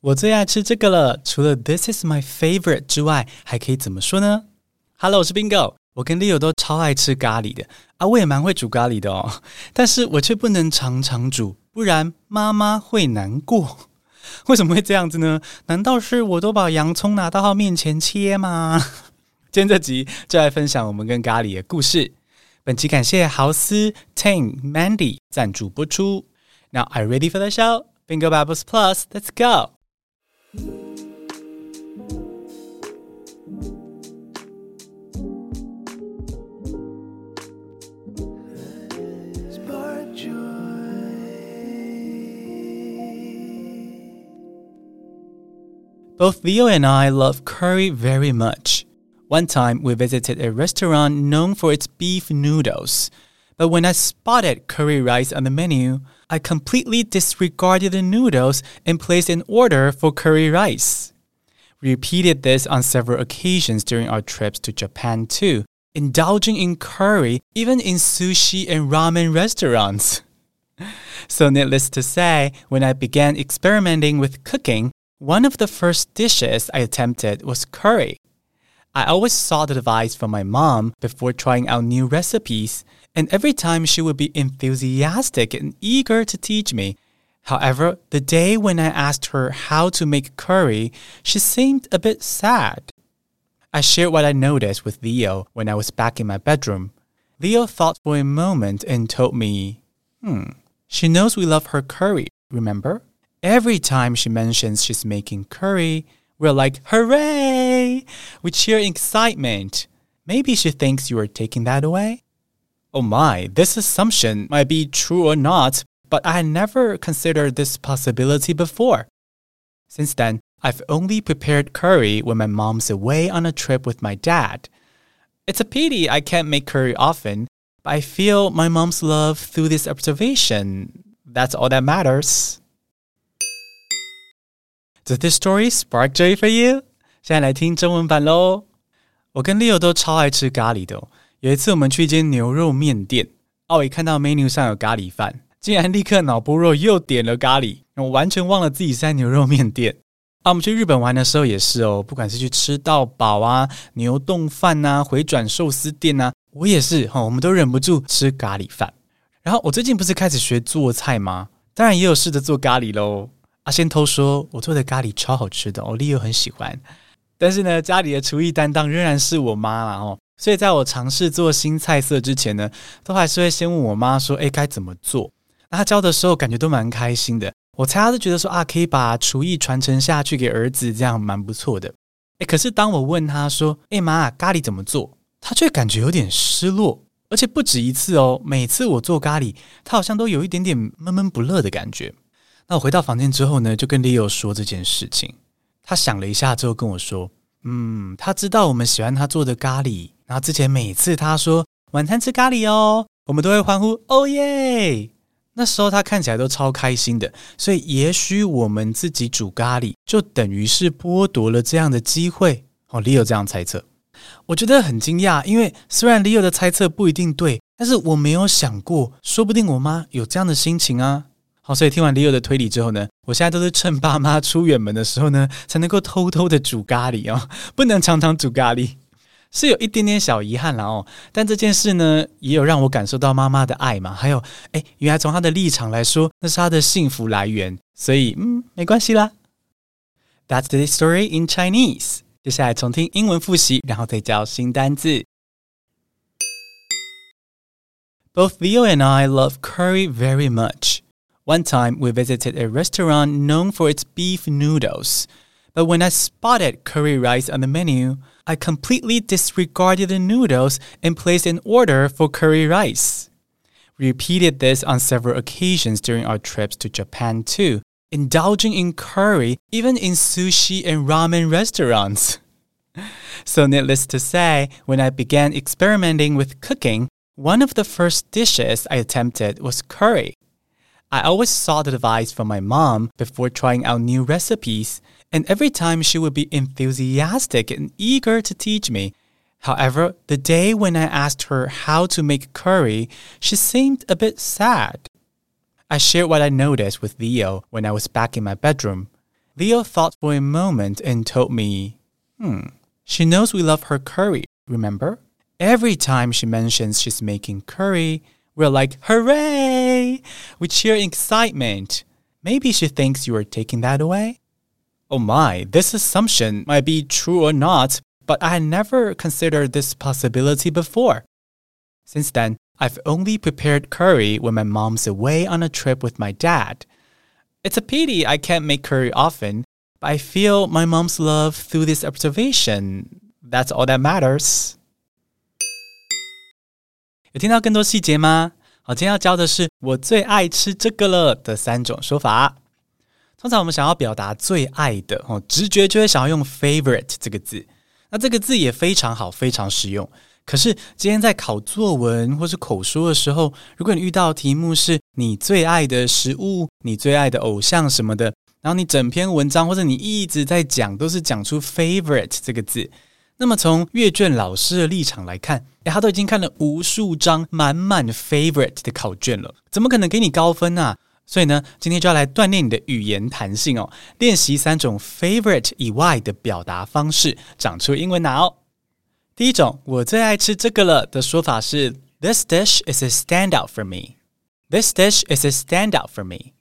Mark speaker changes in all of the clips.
Speaker 1: 我最爱吃这个了。除了 This is my favorite 之外，还可以怎么说呢？Hello，我是 Bingo。我跟 Leo 都超爱吃咖喱的啊，我也蛮会煮咖喱的哦。但是我却不能常常煮，不然妈妈会难过。为什么会这样子呢？难道是我都把洋葱拿到他面前切吗？今天这集就来分享我们跟咖喱的故事。本期感谢豪斯、Tang、Mandy 赞助播出。Now are ready for the show? Bingo Bubbles Plus, let's go. Both Leo and I love curry very much. One time we visited a restaurant known for its beef noodles. But when I spotted curry rice on the menu, I completely disregarded the noodles and placed an order for curry rice. We repeated this on several occasions during our trips to Japan too, indulging in curry even in sushi and ramen restaurants. so, needless to say, when I began experimenting with cooking, one of the first dishes I attempted was curry. I always sought advice from my mom before trying out new recipes, and every time she would be enthusiastic and eager to teach me. However, the day when I asked her how to make curry, she seemed a bit sad. I shared what I noticed with Leo when I was back in my bedroom. Leo thought for a moment and told me, Hmm, she knows we love her curry, remember? Every time she mentions she's making curry, we're like, hooray! We cheer in excitement. Maybe she thinks you are taking that away? Oh my, this assumption might be true or not, but I had never considered this possibility before. Since then, I've only prepared curry when my mom's away on a trip with my dad. It's a pity I can't make curry often, but I feel my mom's love through this observation. That's all that matters. Does this story spark joy for you？现在来听中文版喽。我跟 Leo 都超爱吃咖喱的、有一次我们去一间牛肉面店，奥伟看到 menu 上有咖喱饭，竟然立刻脑波肉又点了咖喱，我完全忘了自己在牛肉面店。啊，我们去日本玩的时候也是哦，不管是去吃到饱啊、牛冻饭呐、回转寿司店呐，我也是哈，我们都忍不住吃咖喱饭。然后我最近不是开始学做菜吗？当然也有试着做咖喱喽。阿先偷说，我做的咖喱超好吃的，我丽又很喜欢。但是呢，家里的厨艺担当仍然是我妈啦哦。所以在我尝试做新菜色之前呢，都还是会先问我妈说：“哎，该怎么做？”那她教的时候，感觉都蛮开心的。我猜她是觉得说啊，可以把厨艺传承下去给儿子，这样蛮不错的。哎，可是当我问她说：“哎妈，咖喱怎么做？”她却感觉有点失落，而且不止一次哦。每次我做咖喱，她好像都有一点点闷闷不乐的感觉。那我回到房间之后呢，就跟 Leo 说这件事情。他想了一下之后跟我说：“嗯，他知道我们喜欢他做的咖喱。然后之前每次他说晚餐吃咖喱哦，我们都会欢呼哦耶。那时候他看起来都超开心的。所以也许我们自己煮咖喱，就等于是剥夺了这样的机会。哦，Leo 这样猜测，我觉得很惊讶，因为虽然 Leo 的猜测不一定对，但是我没有想过，说不定我妈有这样的心情啊。好，所以听完 Leo 的推理之后呢，我现在都是趁爸妈出远门的时候呢，才能够偷偷的煮咖喱哦，不能常常煮咖喱，是有一点点小遗憾了哦。但这件事呢，也有让我感受到妈妈的爱嘛。还有，哎，原来从她的立场来说，那是她的幸福来源，所以嗯，没关系啦。That's the story in Chinese。接下来重听英文复习，然后再教新单字。Both Leo and I love curry very much. One time we visited a restaurant known for its beef noodles. But when I spotted curry rice on the menu, I completely disregarded the noodles and placed an order for curry rice. We repeated this on several occasions during our trips to Japan too, indulging in curry even in sushi and ramen restaurants. so, needless to say, when I began experimenting with cooking, one of the first dishes I attempted was curry. I always sought advice from my mom before trying out new recipes, and every time she would be enthusiastic and eager to teach me. However, the day when I asked her how to make curry, she seemed a bit sad. I shared what I noticed with Leo when I was back in my bedroom. Leo thought for a moment and told me, Hmm, she knows we love her curry, remember? Every time she mentions she's making curry, we're like, hooray! We cheer in excitement. Maybe she thinks you are taking that away? Oh my, this assumption might be true or not, but I had never considered this possibility before. Since then, I've only prepared curry when my mom's away on a trip with my dad. It's a pity I can't make curry often, but I feel my mom's love through this observation. That's all that matters. 有听到更多细节吗？好，今天要教的是我最爱吃这个了的三种说法。通常我们想要表达最爱的哦，直觉就会想要用 favorite 这个字。那这个字也非常好，非常实用。可是今天在考作文或是口说的时候，如果你遇到题目是你最爱的食物、你最爱的偶像什么的，然后你整篇文章或者你一直在讲都是讲出 favorite 这个字，那么从阅卷老师的立场来看，诶，他都已经看了无数张满满 favorite 的考卷了，怎么可能给你高分啊？所以呢，今天就要来锻炼你的语言弹性哦，练习三种 favorite 以外的表达方式，长出英文脑。第一种，我最爱吃这个了的说法是 This dish is a standout for me. This dish is a standout for me.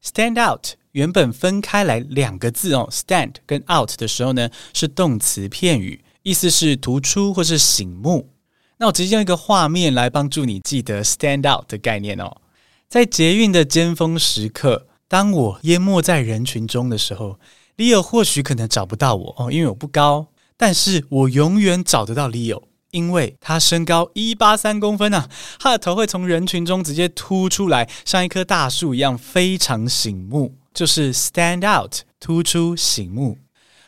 Speaker 1: Stand out 原本分开来两个字哦，stand 跟 out 的时候呢是动词片语，意思是突出或是醒目。那我直接用一个画面来帮助你记得 stand out 的概念哦。在捷运的尖峰时刻，当我淹没在人群中的时候，Leo 或许可能找不到我哦，因为我不高。但是我永远找得到 Leo，因为他身高一八三公分啊，他的头会从人群中直接凸出来，像一棵大树一样，非常醒目，就是 stand out，突出醒目。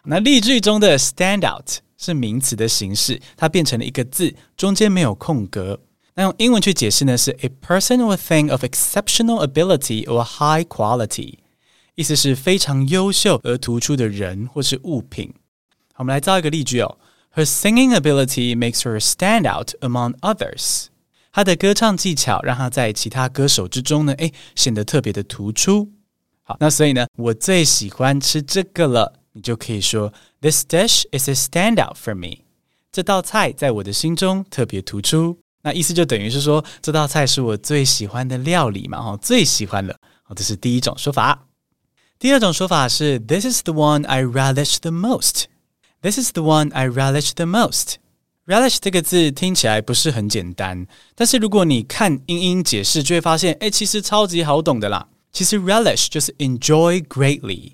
Speaker 1: 那例句中的 stand out 是名词的形式，它变成了一个字，中间没有空格。那用英文去解释呢，是 a person or thing of exceptional ability or high quality，意思是非常优秀而突出的人或是物品。我们来造一个例句哦。Her singing ability makes her stand out among others。她的歌唱技巧让她在其他歌手之中呢，诶，显得特别的突出。好，那所以呢，我最喜欢吃这个了，你就可以说 This dish is a standout for me。这道菜在我的心中特别突出。那意思就等于是说，这道菜是我最喜欢的料理嘛，哈，最喜欢的。好，这是第一种说法。第二种说法是 This is the one I relish the most。This is the one I relish the most. Relish 这个字听起来不是很简单，但是如果你看英英解释，就会发现，哎，其实超级好懂的啦。其实 relish 就是 enjoy greatly，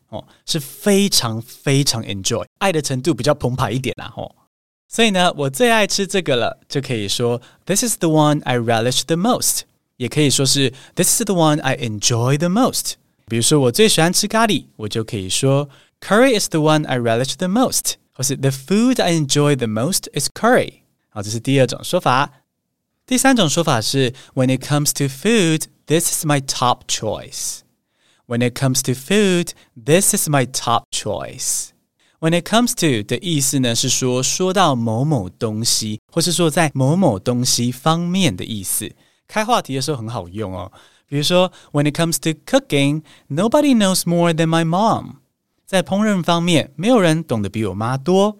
Speaker 1: 哦，是非常非常 enjoy，爱的程度比较澎湃一点啦吼。所以呢，我最爱吃这个了，就可以说 This is the one I relish the most，也可以说是 This is the one I enjoy the most。比如说我最喜欢吃咖喱，我就可以说 Curry is the one I relish the most。或是 The food I enjoy the most is curry。好，这是第二种说法。第三种说法是 When it comes to food, this is my top choice. When it comes to food, this is my top choice. When it comes to 的意思呢，是说说到某某东西，或是说在某某东西方面的意思。开话题的时候很好用哦。比如说，When it comes to cooking, nobody knows more than my mom. 在烹饪方面，没有人懂得比我妈多。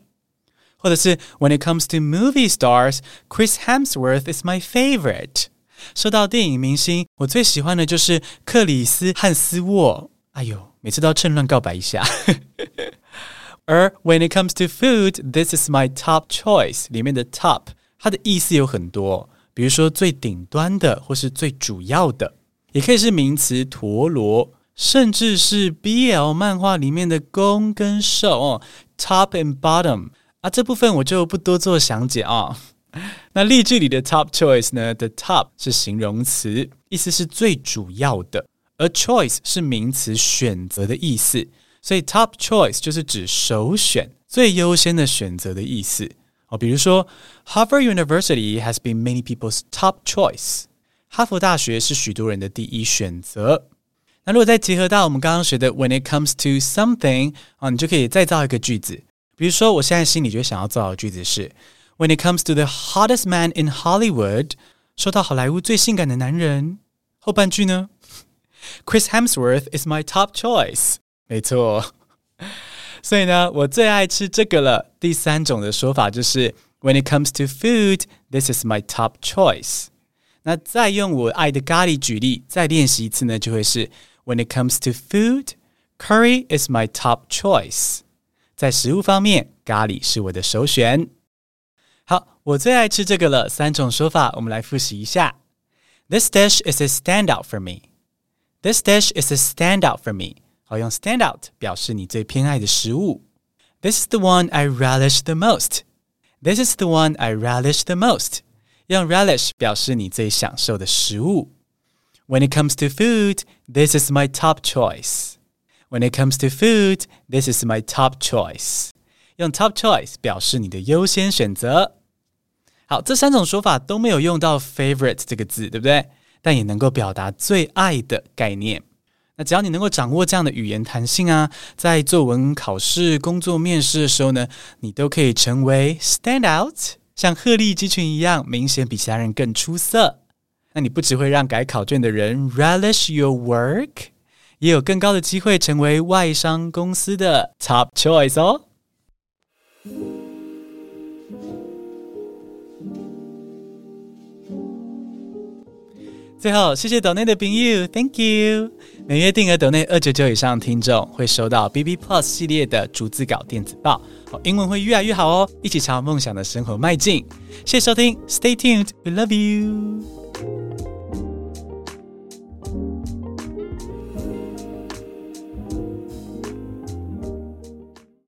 Speaker 1: 或者是 When it comes to movie stars, Chris Hemsworth is my favorite。 说到电影明星，我最喜欢的就是克里斯汉斯沃。哎呦，每次都要趁乱告白一下。而 When it comes to food, this is my top choice。里面的 top，它的意思有很多，比如说最顶端的，或是最主要的，也可以是名词陀螺。甚至是 BL 漫画里面的攻跟受哦，top and bottom 啊，这部分我就不多做详解啊。那例句里的 top choice 呢？The top 是形容词，意思是最主要的，而 choice 是名词选择的意思，所以 top choice 就是指首选、 最优先的选择的意思哦。比如说，Harvard University has been many people's top choice。哈佛大学是许多人的第一选择。那如果再结合到我们刚刚学的 when it comes to something 啊，你就可以再造一个句子。比如说，我现在心里就想要造的句子是 When it comes to the hottest man in Hollywood，说到好莱坞最性感的男人，后半句呢？Chris Hemsworth is my top choice。没错。所以呢，我最爱吃这个了。第三种的说法就是 When it comes to food，this is my top choice。那再用我爱的咖喱举例，再练习一次呢，就会是 When it comes to food, curry is my top choice。在食物方面，咖喱是我的首选。 好，我最爱吃这个了。三种说法，我们来复习一下。This dish is a standout for me. This dish is a standout for me. 好，用 standout 表示你最偏爱的食物。This is the one I relish the most. This is the one I relish the most. 用 relish 表示你最享受的食物。When it comes to food, this is my top choice. When it comes to food, this is my top choice. 用 top choice 表示你的优先选择。好，这三种说法都没有用到 favorite 这个字，对不对？但也能够表达最爱的概念。那只要你能够掌握这样的语言弹性啊，在作文考试、工作面试的时候呢，你都可以成为 stand out，像鹤立鸡群一样，明显比其他人更出色。那你不只会让改考卷的人 relish your work。也有更高的机会成为外商公司的 top choice 哦。最后，谢谢岛内的朋友，Thank you。每月定额岛内二九九以上听众会收到 BB Plus 系列的逐字稿电子报，英文会越来越好哦，一起朝梦想的生活迈进。谢谢收听，Stay tuned，We love you。